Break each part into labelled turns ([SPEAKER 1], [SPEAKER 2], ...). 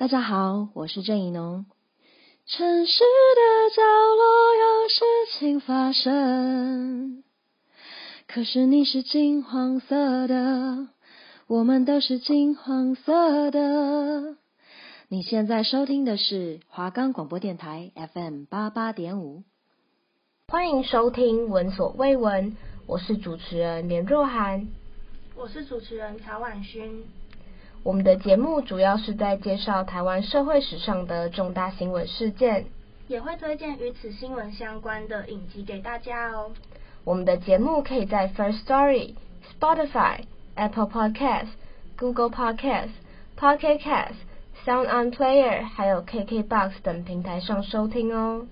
[SPEAKER 1] 大家好，我是郑宜农。城市的角落有事情发生，可是你是金黄色的，我们都是金黄色的。你现在收听的是华冈广播电台 FM 八八点五，
[SPEAKER 2] 欢迎收听闻所未闻，我是主持人连若涵，
[SPEAKER 3] 我是主持人曹婉勋。
[SPEAKER 2] 我们的节目主要是在介绍台湾社会史上的重大新闻事件，
[SPEAKER 3] 也会推荐与此新闻相关的影集给大家哦。
[SPEAKER 2] 我们的节目可以在 First Story、Spotify、Apple Podcasts、Google Podcasts、Pocket Casts、Sound On Player 还有 KKBox 等平台上收听哦。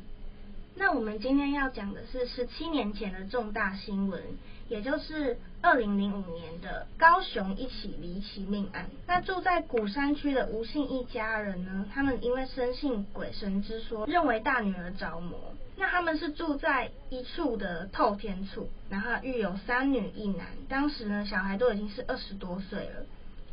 [SPEAKER 3] 那我们今天要讲的是十七年前的重大新闻。也就是二零零五年的高雄一起离奇命案。那住在鼓山区的吴姓一家人呢，他们因为深信鬼神之说，认为大女儿着魔。那他们是住在一处的透天厝，然后育有三女一男。当时呢，小孩都已经是二十多岁了，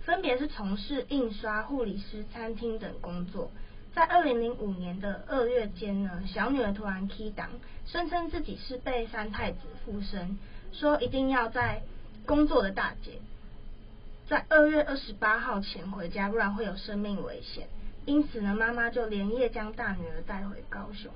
[SPEAKER 3] 分别是从事印刷、护理师、餐厅等工作。在二零零五年的二月间呢，小女儿突然起乩，声称自己是被三太子附身。说一定要在工作的大姐在二月二十八号前回家，不然会有生命危险。因此呢，妈妈就连夜将大女儿带回高雄。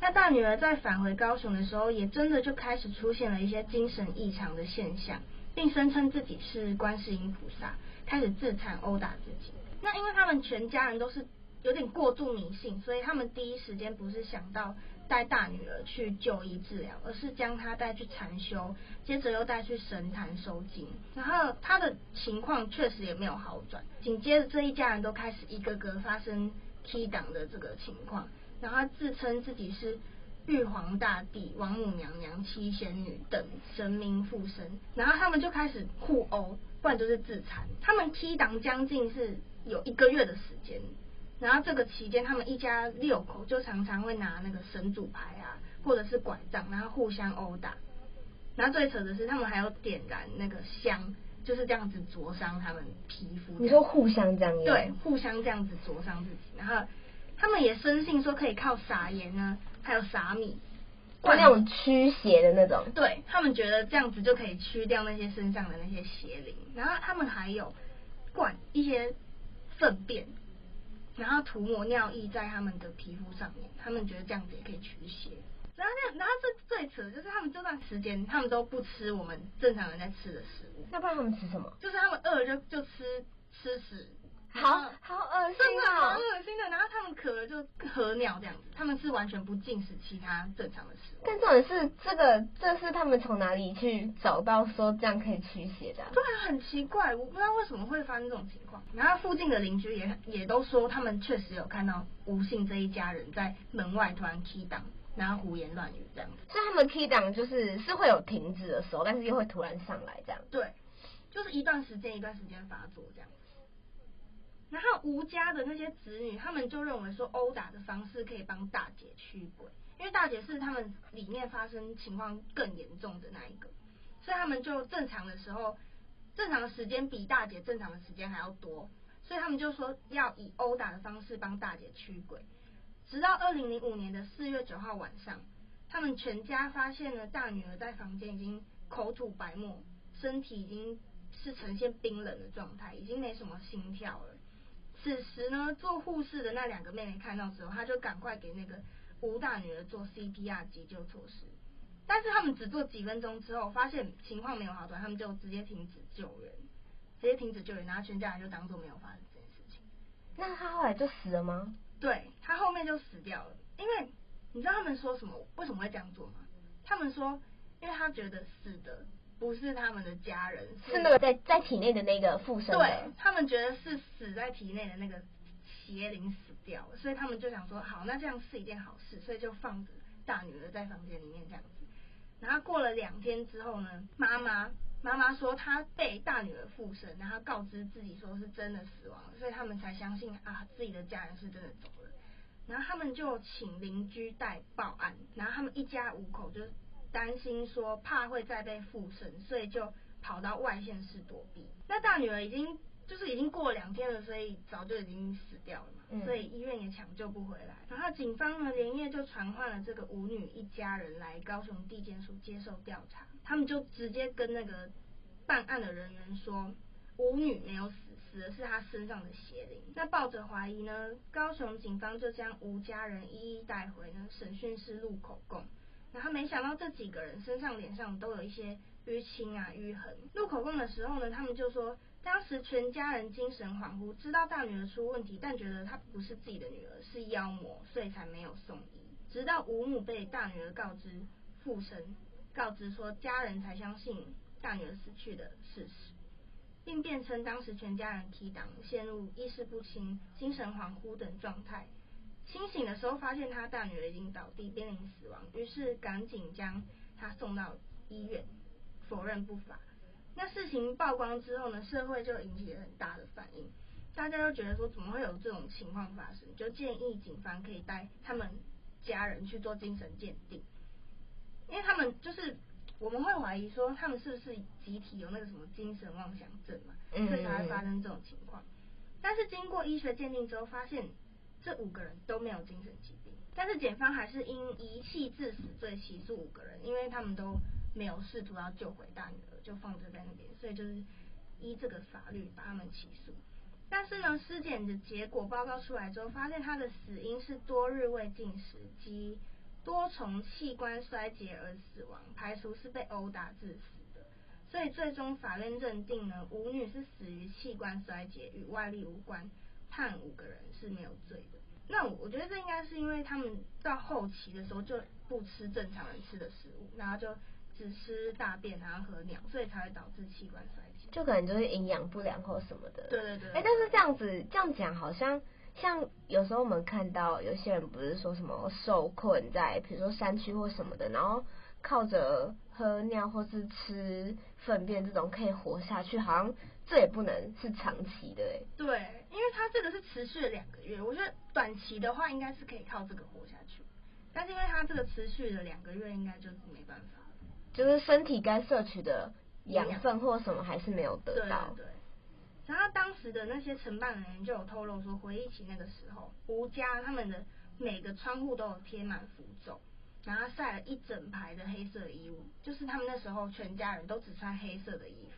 [SPEAKER 3] 那大女儿在返回高雄的时候，也真的就开始出现了一些精神异常的现象，并声称自己是观世音菩萨，开始自残殴打自己。那因为他们全家人都是有点过度迷信，所以他们第一时间不是想到。带大女儿去就医治疗，而是将她带去禅修，接着又带去神坛收经，然后她的情况确实也没有好转。紧接着这一家人都开始一个个发生踢档的这个情况，然后自称自己是玉皇大帝、王母娘娘、七仙女等神明附身，然后他们就开始互殴，不然就是自残。他们踢档将近是有一个月的时间。然后这个期间，他们一家六口就常常会拿那个神主牌啊，或者是拐杖，然后互相殴打。然后最扯的是，他们还有点燃那个香，就是这样子灼伤他们皮肤。
[SPEAKER 2] 你说互相这样？
[SPEAKER 3] 对，互相这样子灼伤自己。然后他们也深信说可以靠撒盐呢，还有撒米，
[SPEAKER 2] 或那种驱邪的那种。
[SPEAKER 3] 对，他们觉得这样子就可以驱掉那些身上的那些邪灵。然后他们还有灌一些粪便。然后涂抹尿液在他们的皮肤上面，他们觉得这样子也可以驱邪。然后那然后最最扯的就是他们这段时间他们都不吃我们正常人在吃的食物。
[SPEAKER 2] 那不然他们吃什么？
[SPEAKER 3] 就是他们饿了就就吃吃屎。
[SPEAKER 2] 好好恶心啊！
[SPEAKER 3] 好恶心的。然后他们渴了就喝尿这样子，他们是完全不进食其他正常的食物。
[SPEAKER 2] 但重点是这个，这是他们从哪里去找到说这样可以驱邪的啊？
[SPEAKER 3] 对啊，很奇怪，我不知道为什么会发生这种情况。然后附近的邻居也也都说，他们确实有看到吴姓这一家人在门外突然 key 档，然后胡言乱语这样子。
[SPEAKER 2] 所以他们 key 档就是是会有停止的时候，但是又会突然上来这样。
[SPEAKER 3] 对，就是一段时间一段时间发作这样。然后吴家的那些子女，他们就认为说殴打的方式可以帮大姐驱鬼，因为大姐是他们里面发生情况更严重的那一个，所以他们就正常的时候，正常的时间比大姐正常的时间还要多，所以他们就说要以殴打的方式帮大姐驱鬼。直到二零零五年的四月九号晚上，他们全家发现了大女儿在房间已经口吐白沫，身体已经是呈现冰冷的状态，已经没什么心跳了。此时呢，做护士的那两个妹妹看到之后，她就赶快给那个吴大女儿做 CPR 急救措施。但是他们只做几分钟之后，发现情况没有好转，他们就直接停止救援，直接停止救援，然后全家人就当做没有发生这件事情。
[SPEAKER 2] 那他后来就死了吗？
[SPEAKER 3] 对，他后面就死掉了。因为你知道他们说什么？为什么会这样做吗？他们说，因为他觉得死的。不是他们的家人，是，
[SPEAKER 2] 是那个在在体内的那个附身。
[SPEAKER 3] 对，他们觉得是死在体内的那个邪灵死掉了，所以他们就想说，好，那这样是一件好事，所以就放着大女儿在房间里面这样子。然后过了两天之后呢，妈妈妈妈说她被大女儿附身，然后告知自己说是真的死亡了，所以他们才相信啊自己的家人是真的走了。然后他们就请邻居代报案，然后他们一家五口就。担心说怕会再被附身，所以就跑到外县市躲避。那大女儿已经就是已经过了两天了，所以早就已经死掉了嘛，嗯、所以医院也抢救不回来。然后警方呢连夜就传唤了这个舞女一家人来高雄地检署接受调查，他们就直接跟那个办案的人员说，舞女没有死，死的是她身上的邪灵。那抱着怀疑呢，高雄警方就将吴家人一一带回呢审讯室录口供。然后没想到这几个人身上脸上都有一些淤青啊淤痕。录口供的时候呢，他们就说。当时全家人精神恍惚，知道大女儿出问题，但觉得她不是自己的女儿，是妖魔，所以才没有送医。直到吴母被大女儿告知附身，告知说家人才相信大女儿死去的事实，并辩称当时全家人提档，陷入意识不清、精神恍惚等状态。清醒的时候发现他大女儿已经倒地濒临死亡，于是赶紧将她送到医院，否认不法。那事情曝光之后呢，社会就引起了很大的反应，大家都觉得说怎么会有这种情况发生，就建议警方可以带他们家人去做精神鉴定，因为他们就是我们会怀疑说他们是不是集体有那个什么精神妄想症嘛，所以才会发生这种情况。但是经过医学鉴定之后，发现这五个人都没有精神疾病，但是检方还是因遗弃致死罪起诉五个人，因为他们都。没有试图要救回大女儿，就放着在那边，所以就是依这个法律把他们起诉。但是呢，尸检的结果报告出来之后，发现他的死因是多日未进食及多重器官衰竭而死亡，排除是被殴打致死的。所以最终法院认定呢，吴女是死于器官衰竭，与外力无关，判五个人是没有罪的。那我觉得这应该是因为他们到后期的时候就不吃正常人吃的食物，然后就。只吃大便然后喝尿，所以才会导致器官衰竭，
[SPEAKER 2] 就可能就是营养不良或什么的。
[SPEAKER 3] 对对对。
[SPEAKER 2] 哎、欸，但是这样子这样讲，好像像有时候我们看到有些人不是说什么受困在，比如说山区或什么的，然后靠着喝尿或是吃粪便这种可以活下去，好像这也不能是长期的哎。
[SPEAKER 3] 对，因为它这个是持续了两个月，我觉得短期的话应该是可以靠这个活下去，但是因为它这个持续了两个月，应该就是没办法。
[SPEAKER 2] 就是身体该摄取的养分或什么还是没有得到。
[SPEAKER 3] 对，对，对。然后当时的那些承办人员就有透露说，回忆起那个时候，吴家他们的每个窗户都有贴满符咒，然后晒了一整排的黑色衣物，就是他们那时候全家人都只穿黑色的衣服。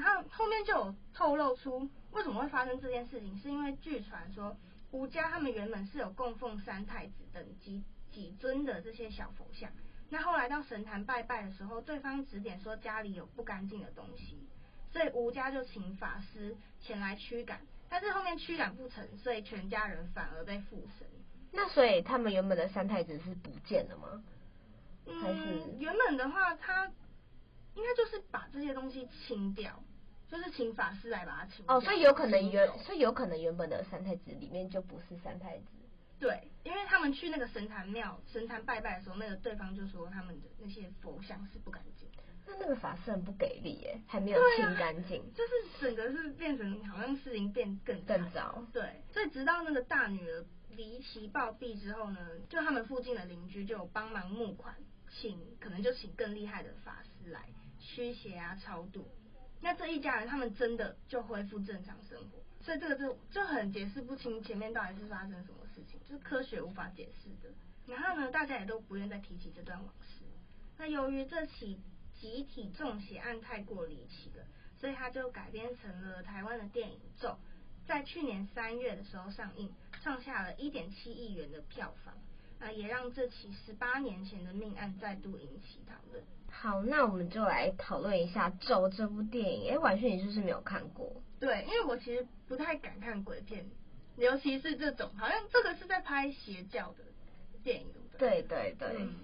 [SPEAKER 3] 然后后面就有透露出为什么会发生这件事情，是因为据传说吴家他们原本是有供奉三太子等几几尊的这些小佛像。那后来到神坛拜拜的时候，对方指点说家里有不干净的东西，所以吴家就请法师前来驱赶，但是后面驱赶不成，所以全家人反而被附身。
[SPEAKER 2] 那所以他们原本的三太子是不见了吗？
[SPEAKER 3] 嗯，还是原本的话，他应该就是把这些东西清掉，就是请法师来把它清。
[SPEAKER 2] 哦，所以有可能原，所以有可能原本的三太子里面就不是三太子。
[SPEAKER 3] 对，因为他们去那个神坛庙、神坛拜拜的时候，那个对方就说他们的那些佛像是不干净。
[SPEAKER 2] 那那个法师很不给力耶，还没有清干净，
[SPEAKER 3] 啊，就是整个是变成好像事情变更
[SPEAKER 2] 更糟。
[SPEAKER 3] 对，所以直到那个大女儿离奇暴毙之后呢，就他们附近的邻居就有帮忙募款，请可能就请更厉害的法师来驱邪啊、超度。那这一家人他们真的就恢复正常生活。所以这个就就很解释不清前面到底是发生什么事情，就是科学无法解释的。然后呢，大家也都不愿再提起这段往事。那由于这起集体中邪案太过离奇了，所以他就改编成了台湾的电影《咒》，在去年三月的时候上映，创下了一点七亿元的票房。啊，也让这起十八年前的命案再度引起讨论。
[SPEAKER 2] 好，那我们就来讨论一下《咒》这部电影。哎，婉萱，你是不是没有看过？
[SPEAKER 3] 对，因为我其实不太敢看鬼片，尤其是这种，好像这个是在拍邪教的电影，对对？
[SPEAKER 2] 对对对。嗯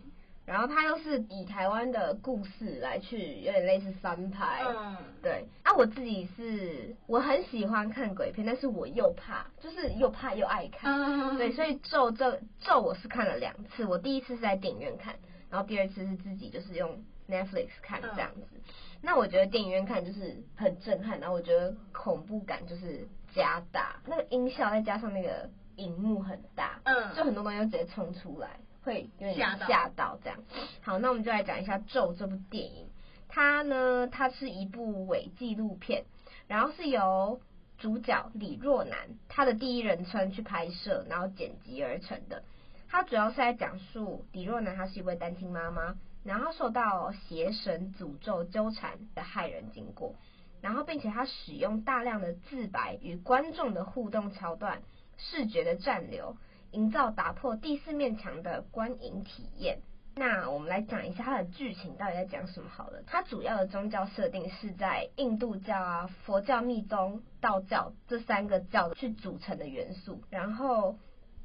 [SPEAKER 2] 然后他又是以台湾的故事来去，有点类似翻拍。嗯，对。啊，我自己是我很喜欢看鬼片，但是我又怕，就是又怕又爱看。嗯，对，所以咒这咒我是看了两次，我第一次是在电影院看，然后第二次是自己就是用 Netflix 看这样子。嗯，那我觉得电影院看就是很震撼，然后我觉得恐怖感就是加大，那个音效再加上那个荧幕很大，嗯，就很多东西就直接冲出来。会有点吓到这样。好，那我们就来讲一下《咒》这部电影。它呢，它是一部伪纪录片，然后是由主角李若男他的第一人称去拍摄，然后剪辑而成的。它主要是在讲述李若男，她是一位单亲妈妈，然后受到邪神诅咒纠缠的害人经过，然后并且她使用大量的自白与观众的互动桥段，视觉的暂留，营造打破第四面墙的观影体验。那我们来讲一下它的剧情到底在讲什么好了。它主要的宗教设定是在印度教啊、佛教、密宗、道教这三个教去组成的元素，然后。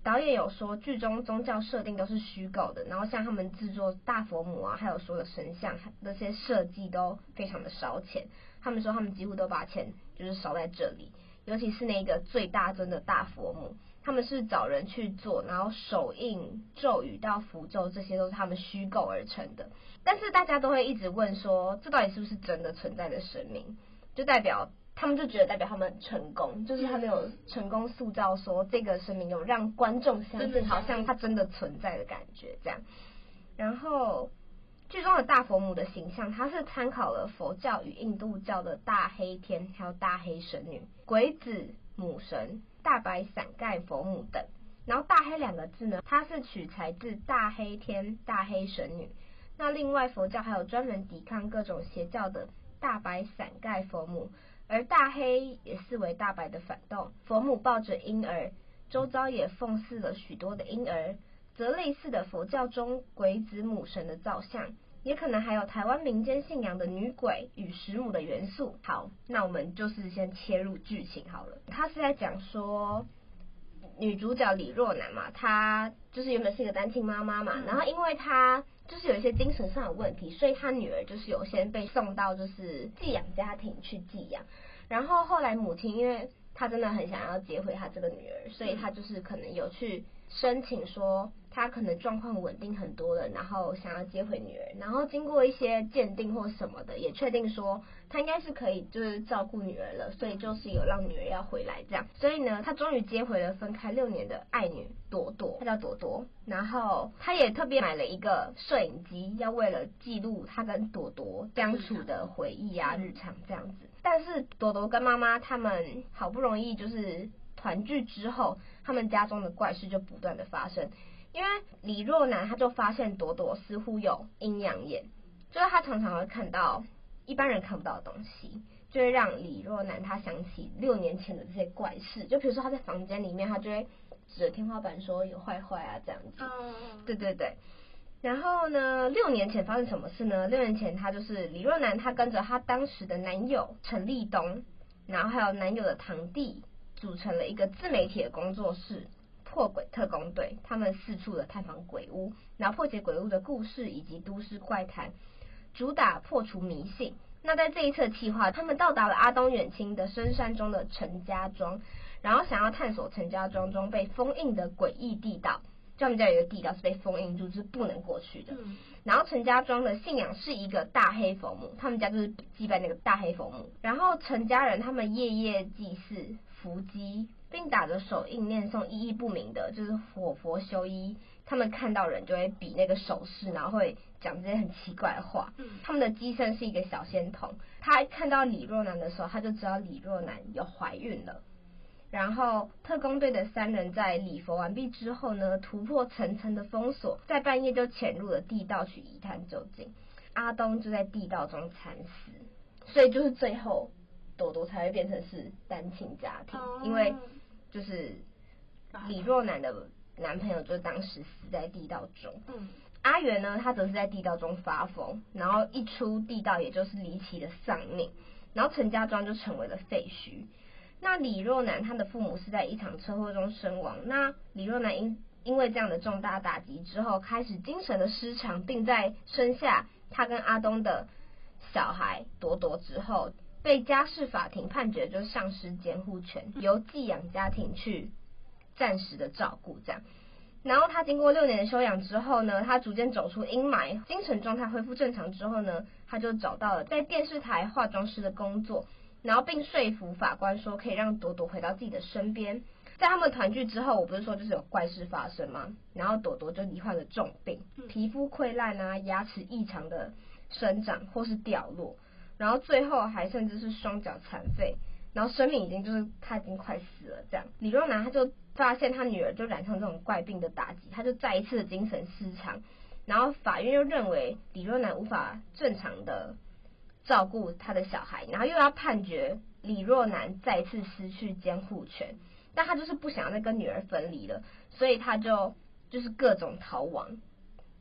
[SPEAKER 2] 导演有说，剧中宗教设定都是虚构的，然后像他们制作大佛母啊，还有所有的神像那些设计都非常的烧钱。他们说他们几乎都把钱就是烧在这里，尤其是那个最大尊的大佛母，他们是找人去做，然后手印咒语到符咒，这些都是他们虚构而成的。但是大家都会一直问说，这到底是不是真的存在的神明？就代表。他们就觉得代表他们成功，就是他们有成功塑造说这个神明有让观众相信，好像他真的存在的感觉这样。然后剧中的大佛母的形象，它是参考了佛教与印度教的大黑天，还有大黑神女、鬼子母神、大白伞盖佛母等。然后大黑两个字呢，它是取材自大黑天、大黑神女。那另外佛教还有专门抵抗各种邪教的大白伞盖佛母。而大黑也视为大白的反动，佛母抱着婴儿，周遭也奉祀了许多的婴儿，则类似的佛教中鬼子母神的造像，也可能还有台湾民间信仰的女鬼与石母的元素。好，那我们就是先切入剧情好了，他是在讲说。女主角李若男嘛，她就是原本是一个单亲妈妈嘛，然后因为她就是有一些精神上的问题，所以她女儿就是有先被送到就是寄养家庭去寄养，然后后来母亲因为她真的很想要接回她这个女儿，所以她就是可能有去申请说。他可能状况稳定很多了，然后想要接回女儿，然后经过一些鉴定或什么的，也确定说他应该是可以就是照顾女儿了，所以就是有让女儿要回来这样，所以呢，他终于接回了分开六年的爱女朵朵，她叫朵朵，然后他也特别买了一个摄影机，要为了记录他跟朵朵相处的回忆啊，日常这样子。但是朵朵跟妈妈他们好不容易就是团聚之后，他们家中的怪事就不断的发生。因为李若男他就发现朵朵似乎有阴阳眼，就是他常常会看到一般人看不到的东西，就会让李若男他想起六年前的这些怪事。就比如说他在房间里面，他就会指着天花板说有坏坏啊这样子。嗯，对对对。然后呢，六年前发生什么事呢？六年前他就是李若男，他跟着他当时的男友陈立东，然后还有男友的堂弟，组成了一个自媒体的工作室。破鬼特工队，他们四处的探访鬼屋，然后破解鬼屋的故事以及都市怪谈，主打破除迷信。那在这一次的计划，他们到达了阿东远亲的深山中的陈家庄，然后想要探索陈家庄中被封印的诡异地道。就他们家有一个地道是被封印住，是不能过去的。然后陈家庄的信仰是一个大黑佛母，他们家就是祭拜那个大黑佛母。然后陈家人他们夜夜祭祀伏击。并打着手印念诵意义不明的，就是火佛修一。他们看到人就会比那个手势，然后会讲这些很奇怪的话。他们的机身是一个小仙童，他看到李若男的时候，他就知道李若男有怀孕了。然后特工队的三人在礼佛完毕之后呢，突破层层的封锁，在半夜就潜入了地道去一探究竟。阿东就在地道中惨死，所以就是最后。朵朵才会变成是单亲家庭，因为就是李若男的男朋友就当时死在地道中。嗯，阿元呢，他则是在地道中发疯，然后一出地道，也就是离奇的丧命，然后陈家庄就成为了废墟。那李若男他的父母是在一场车祸中身亡。那李若男因因为这样的重大打击之后，开始精神的失常，并在生下他跟阿东的小孩朵朵之后。被家事法庭判决就丧失监护权，由寄养家庭去暂时的照顾这样。然后他经过六年的休养之后呢，他逐渐走出阴霾，精神状态恢复正常之后呢，他就找到了在电视台化妆师的工作，然后并说服法官说可以让朵朵回到自己的身边。在他们团聚之后，我不是说就是有怪事发生吗？然后朵朵就罹患了重病，皮肤溃烂啊，牙齿异常的生长或是掉落。然后最后还甚至是双脚残废，然后生命已经就是他已经快死了这样。李若男他就发现他女儿就染上这种怪病的打击，他就再一次的精神失常，然后法院又认为李若男无法正常的照顾他的小孩，然后又要判决李若男再次失去监护权，但他就是不想再跟女儿分离了，所以他就就是各种逃亡，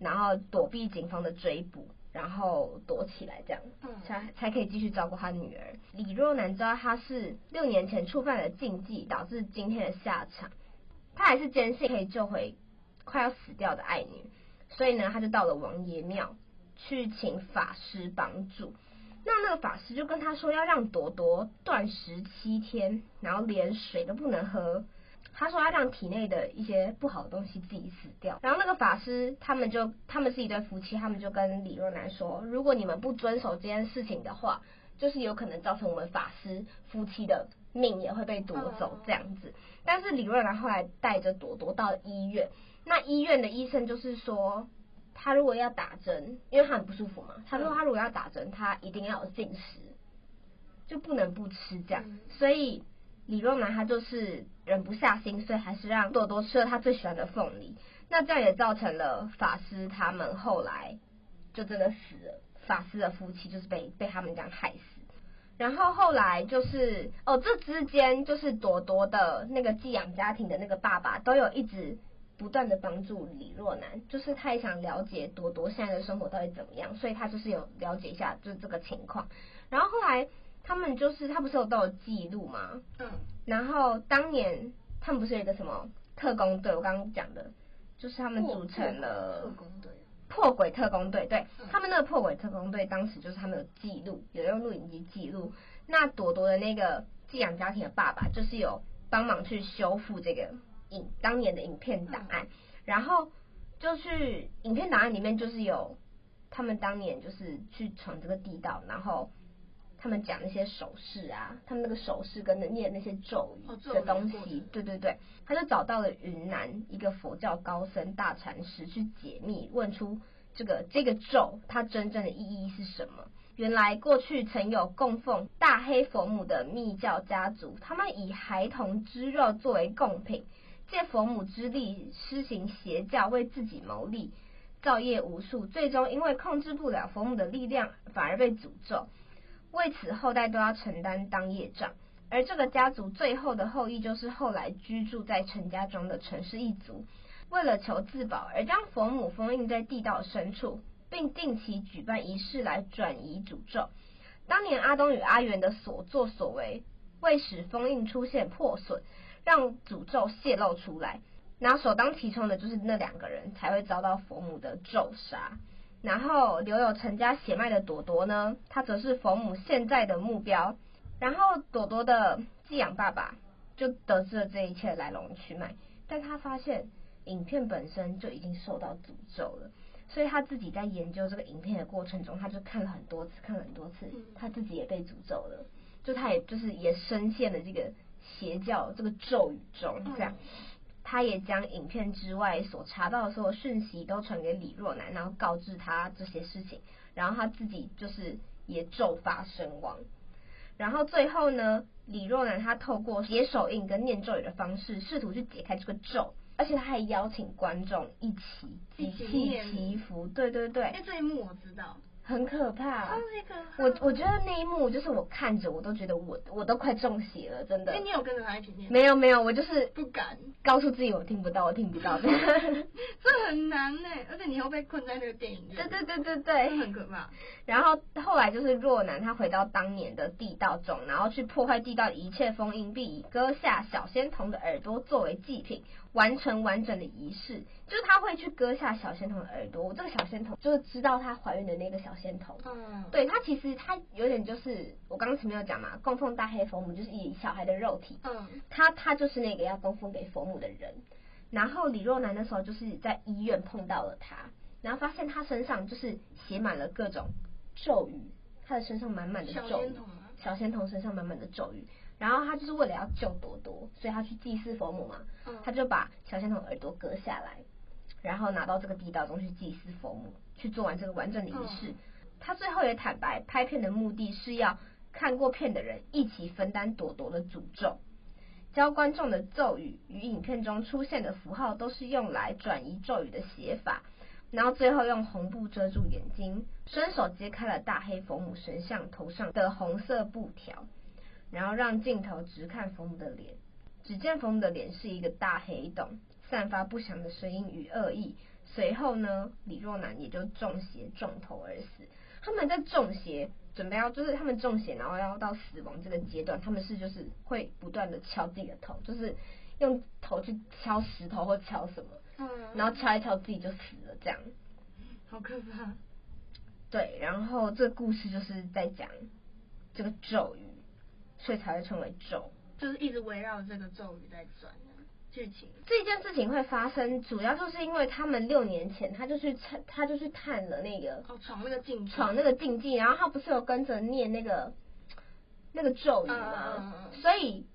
[SPEAKER 2] 然后躲避警方的追捕。然后躲起来，这样才才可以继续照顾他女儿。李若男知道他是六年前触犯了禁忌，导致今天的下场，他还是坚信可以救回快要死掉的爱女，所以呢，他就到了王爷庙去请法师帮助。那那个法师就跟他说，要让朵朵断食七天，然后连水都不能喝。他说要让体内的一些不好的东西自己死掉，然后那个法师他们就他们是一对夫妻，他们就跟李若男说，如果你们不遵守这件事情的话，就是有可能造成我们法师夫妻的命也会被夺走这样子。但是李若男后来带着朵朵到了医院，那医院的医生就是说，他如果要打针，因为他很不舒服嘛，他说他如果要打针，他一定要有进食，就不能不吃这样，所以。李若男他就是忍不下心，所以还是让朵朵吃了他最喜欢的凤梨。那这样也造成了法师他们后来就真的死了。法师的夫妻就是被被他们这样害死。然后后来就是哦，这之间就是朵朵的那个寄养家庭的那个爸爸都有一直不断的帮助李若男，就是他也想了解朵朵现在的生活到底怎么样，所以他就是有了解一下就是这个情况。然后后来。他们就是他不是有都有记录吗？嗯。然后当年他们不是有一个什么特工队？我刚刚讲的，就是他们组成了特工队，破鬼特工队。对，嗯、他们那个破鬼特工队当时就是他们有记录，有用录影机记录。那朵朵的那个寄养家庭的爸爸，就是有帮忙去修复这个影当年的影片档案。嗯、然后就去影片档案里面，就是有他们当年就是去闯这个地道，然后。他们讲那些手势啊，他们那个手势跟那念那些咒语的东西，对对对，他就找到了云南一个佛教高僧大禅师去解密，问出这个这个咒它真正的意义是什么。原来过去曾有供奉大黑佛母的密教家族，他们以孩童之肉作为贡品，借佛母之力施行邪教，为自己牟利，造业无数，最终因为控制不了佛母的力量，反而被诅咒。为此，后代都要承担当业障，而这个家族最后的后裔就是后来居住在陈家庄的陈氏一族。为了求自保，而将佛母封印在地道深处，并定期举办仪式来转移诅咒。当年阿东与阿元的所作所为，为使封印出现破损，让诅咒泄露出来，那首当其冲的就是那两个人，才会遭到佛母的咒杀。然后留有陈家血脉的朵朵呢，他则是冯母现在的目标。然后朵朵的寄养爸爸就得知了这一切来龙去脉，但他发现影片本身就已经受到诅咒了，所以他自己在研究这个影片的过程中，他就看了很多次，看了很多次，他自己也被诅咒了，就他也就是也深陷了这个邪教这个咒语中，这样。他也将影片之外所查到的所有讯息都传给李若男，然后告知他这些事情，然后他自己就是也咒发身亡。然后最后呢，李若男他透过写手印跟念咒语的方式，试图去解开这个咒，而且他还邀请观众一起集气祈福。对对对，
[SPEAKER 3] 那，这一幕我知道。
[SPEAKER 2] 很可怕，我我觉得那一幕就是我看着我都觉得我我都快中邪了，真的。
[SPEAKER 3] 哎，你有跟着他一起念？
[SPEAKER 2] 没有没有，我就是
[SPEAKER 3] 不敢
[SPEAKER 2] 告诉自己我听不到，我听不到。这
[SPEAKER 3] 很难呢，而且你又被困在那个电影院。
[SPEAKER 2] 对对对对对，
[SPEAKER 3] 很可怕。
[SPEAKER 2] 然后后来就是若男他回到当年的地道中，然后去破坏地道一切封印，并以割下小仙童的耳朵作为祭品，完成完整的仪式。就是他会去割下小仙童的耳朵，我这个小仙童就是知道她怀孕的那个小。仙童，嗯，对，他其实他有点就是我刚刚前面有讲嘛，供奉大黑佛母就是以小孩的肉体，嗯，他他就是那个要供奉给佛母的人。然后李若男那时候就是在医院碰到了他，然后发现他身上就是写满了各种咒语，他的身上满满的咒语，小仙童，小仙童身上满满的咒语。然后他就是为了要救朵朵，所以他去祭祀佛母嘛，嗯，他就把小仙童耳朵割下来。然后拿到这个地道中去祭祀佛母，去做完这个完整的仪式。他最后也坦白，拍片的目的是要看过片的人一起分担朵朵的诅咒。教观众的咒语与影片中出现的符号都是用来转移咒语的写法，然后最后用红布遮住眼睛，伸手揭开了大黑佛母神像头上的红色布条，然后让镜头直看佛母的脸。只见佛母的脸是一个大黑洞，散发不祥的声音与恶意。随后呢，李若男也就中邪中头而死。他们在中邪，准备要就是他们中邪，然后要到死亡这个阶段，他们是就是会不断的敲自己的头，就是用头去敲石头或敲什么，嗯，然后敲一敲自己就死了，这样，
[SPEAKER 3] 好可怕。
[SPEAKER 2] 对，然后这个故事就是在讲这个咒语，所以才会称为咒，
[SPEAKER 3] 就是一直围绕这个咒语在转。剧情
[SPEAKER 2] 这件事情会发生，主要就是因为他们六年前他就去探，他就去探了那个
[SPEAKER 3] 哦，闯那个禁，
[SPEAKER 2] 闯那个禁忌，然后他不是有跟着念那个那个咒语吗？嗯、所以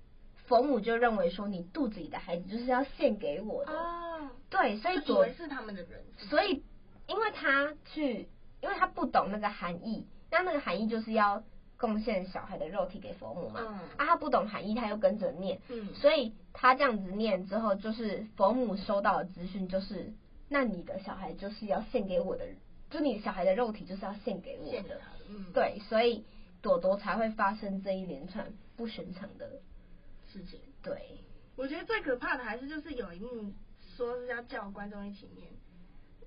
[SPEAKER 2] 佛母就认为说，你肚子里的孩子就是要献给我的哦，对，所以
[SPEAKER 3] 以为是他们的人，
[SPEAKER 2] 所以因为他去，因为他不懂那个含义，那那个含义就是要。贡献小孩的肉体给佛母嘛？嗯、啊，他不懂含义，他又跟着念，嗯，所以他这样子念之后，就是佛母收到的资讯就是，那你的小孩就是要献给我的，就你小孩的肉体就是要献给我的，嗯，对，所以朵朵才会发生这一连串不寻常的
[SPEAKER 3] 事情。
[SPEAKER 2] 对，
[SPEAKER 3] 我觉得最可怕的还是就是有一幕说是要叫观众一起念，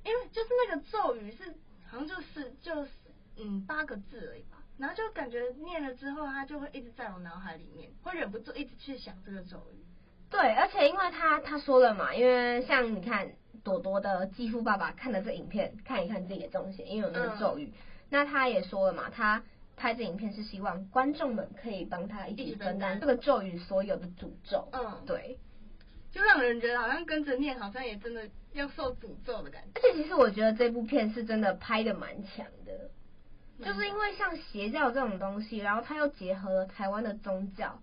[SPEAKER 3] 因为就是那个咒语是好像就是就是嗯八个字而已吧。然后就感觉念了之后，他就会一直在我脑海里面，会忍不住一直去想这个咒语。
[SPEAKER 2] 对，而且因为他他说了嘛，因为像你看朵朵的继父爸爸看了这影片，看一看自己的中邪，因为有那个咒语。嗯、那他也说了嘛，他拍这影片是希望观众们可以帮他一起分担这个咒语所有的诅咒。嗯，对，
[SPEAKER 3] 就让人觉得好像跟着念，好像也真的要受诅咒的感觉。
[SPEAKER 2] 而且其实我觉得这部片是真的拍的蛮强的。就是因为像邪教这种东西，然后它又结合了台湾的宗教，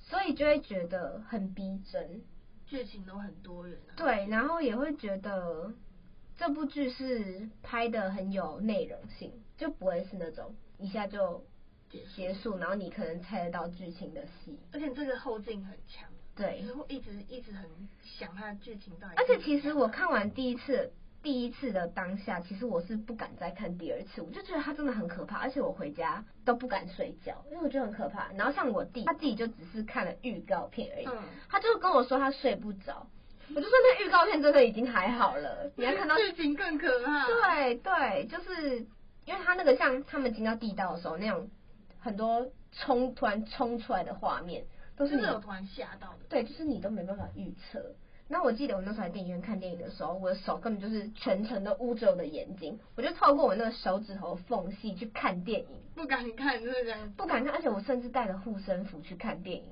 [SPEAKER 2] 所以就会觉得很逼真，
[SPEAKER 3] 剧情都很多元啊。
[SPEAKER 2] 对，然后也会觉得这部剧是拍的很有内容性，就不会是那种一下就结束，然后你可能猜得到剧情的戏。
[SPEAKER 3] 而且这个后劲很强，
[SPEAKER 2] 对，
[SPEAKER 3] 会一直一直很想它的剧情到底。
[SPEAKER 2] 而且其实我看完第一次。第一次的当下，其实我是不敢再看第二次，我就觉得他真的很可怕，而且我回家都不敢睡觉，因为我觉得很可怕。然后像我弟，他自己就只是看了预告片而已，嗯、他就跟我说他睡不着，我就说那预告片真的已经还好了，你还看到
[SPEAKER 3] 剧情更可怕。
[SPEAKER 2] 对对，就是因为他那个像他们进到地道的时候那种很多冲突然冲出来的画面，都是你
[SPEAKER 3] 有突然吓到的，
[SPEAKER 2] 对，就是你都没办法预测。那我记得我那时候在电影院看电影的时候，我的手根本就是全程都捂着我的眼睛，我就透过我那个手指头缝隙去看电影，
[SPEAKER 3] 不敢看，就是不是，
[SPEAKER 2] 不敢看，而且我甚至带了护身符去看电影，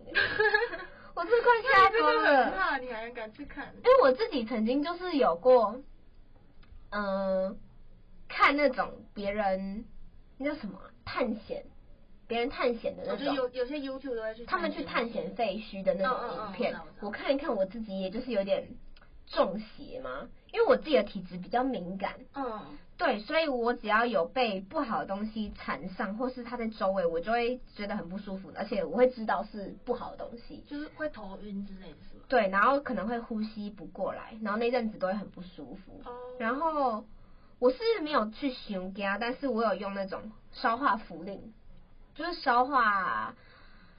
[SPEAKER 2] 我真的快吓疯了。
[SPEAKER 3] 很怕你还敢去看？
[SPEAKER 2] 因为我自己曾经就是有过，嗯、呃，看那种别人那叫什么探险。别人探险的那种，
[SPEAKER 3] 有有些 YouTube 都会去，
[SPEAKER 2] 他们去探险废墟的那种影片，我看一看，我自己也就是有点中邪嘛，因为我自己的体质比较敏感，嗯，对，所以我只要有被不好的东西缠上，或是它在周围，我就会觉得很不舒服，而且我会知道是不好的东西，
[SPEAKER 3] 就是会头晕之类的是吗？
[SPEAKER 2] 对，然后可能会呼吸不过来，然后那阵子都会很不舒服，哦，然后我是没有去熊家，但是我有用那种消化符令。就是烧化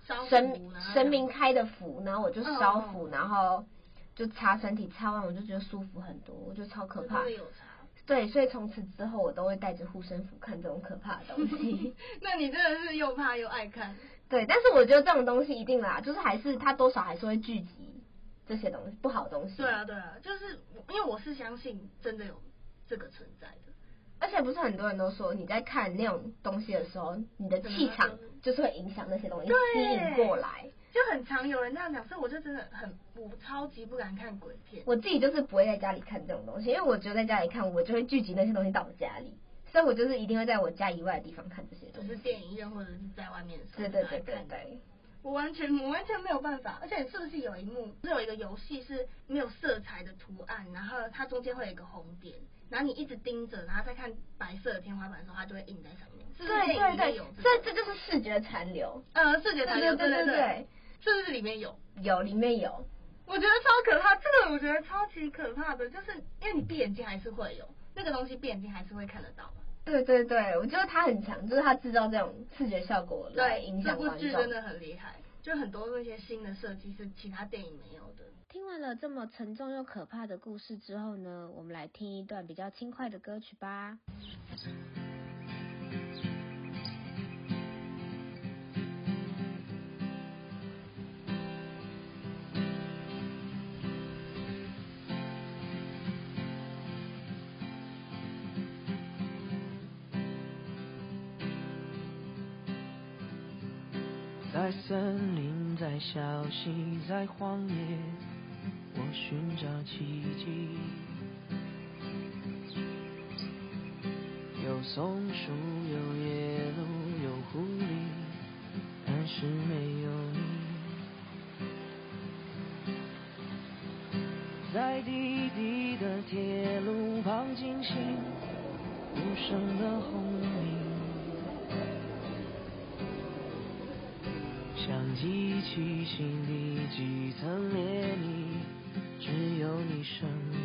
[SPEAKER 2] 神神明开的符，然后我就烧符，然后就擦身体，擦完我就觉得舒服很多，我觉得超可怕。对，所以从此之后我都会带着护身符看这种可怕的东西。
[SPEAKER 3] 那你真的是又怕又爱看。
[SPEAKER 2] 对，但是我觉得这种东西一定啦，就是还是它多少还是会聚集这些东西不好的东西。
[SPEAKER 3] 对啊，对啊，就是因为我是相信真的有这个存在的。
[SPEAKER 2] 而且不是很多人都说，你在看那种东西的时候，你的气场就是会影响那些东西吸引过来，
[SPEAKER 3] 就很常有人这样讲，所以我就真的很我超级不敢看鬼片。
[SPEAKER 2] 我自己就是不会在家里看这种东西，因为我觉得在家里看，我就会聚集那些东西到我家里，所以我就是一定会在我家以外的地方看这些东西，
[SPEAKER 3] 就是电影院或者是在外面的时候。
[SPEAKER 2] 对对对对对。
[SPEAKER 3] 我完全我完全没有办法，而且是不是有一幕是有一个游戏是没有色彩的图案，然后它中间会有一个红点，然后你一直盯着，然后再看白色的天花板的时候，它就会印在上面。是是
[SPEAKER 2] 对对对，所以这就是视觉残留。
[SPEAKER 3] 呃，视觉残留，对对对，对，对，是不是里面有？
[SPEAKER 2] 有，里面有。
[SPEAKER 3] 我觉得超可怕，这个我觉得超级可怕的，就是因为你闭眼睛还是会有那个东西，闭眼睛还是会看得到。
[SPEAKER 2] 对对对，我觉得它很强，就是它制造这种视觉效果来影响观众。
[SPEAKER 3] 这部剧真的很厉害，就很多那些新的设计是其他电影没有的。
[SPEAKER 1] 听完了这么沉重又可怕的故事之后呢，我们来听一段比较轻快的歌曲吧。
[SPEAKER 4] 在森林，在小溪，在荒野，寻找奇迹。有松鼠，有野鹿，有狐狸，但是没有你。在低低的铁路旁惊醒无声的轰鸣。像机器心里几层涟漪，只有你声音。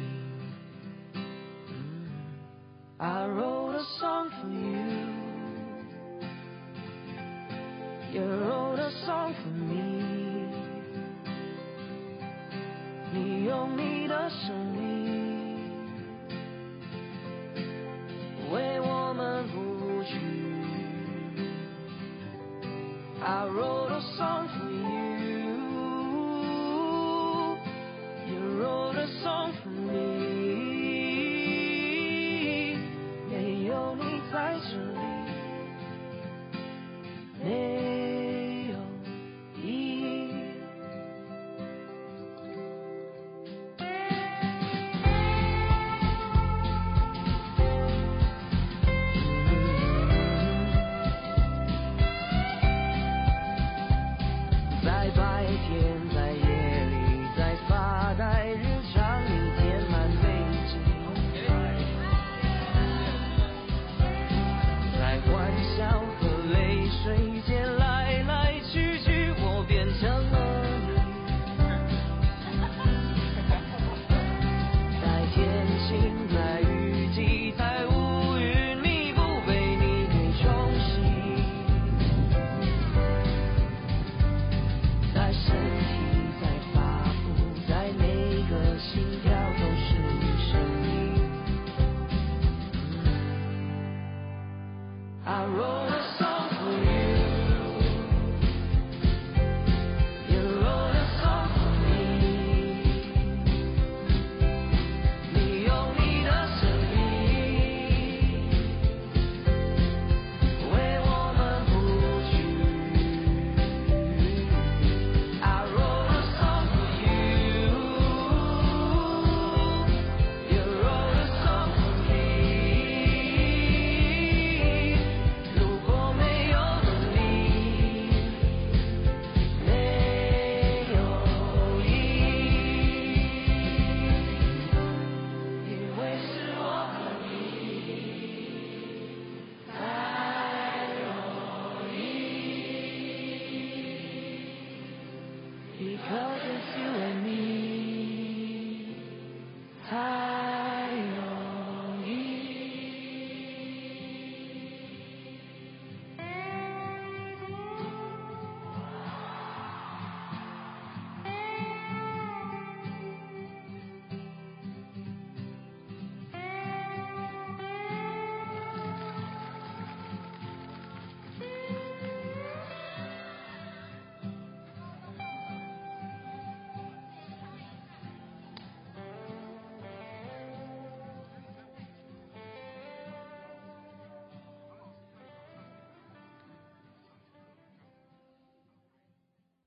[SPEAKER 4] I roll.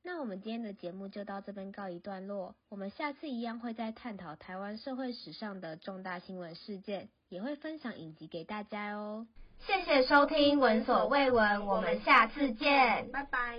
[SPEAKER 1] 那我们今天的节目就到这边告一段落，我们下次一样会再探讨台湾社会史上的重大新闻事件，也会分享影集给大家哦。
[SPEAKER 2] 谢谢收听《闻所未闻》，我们下次见，
[SPEAKER 3] 拜拜。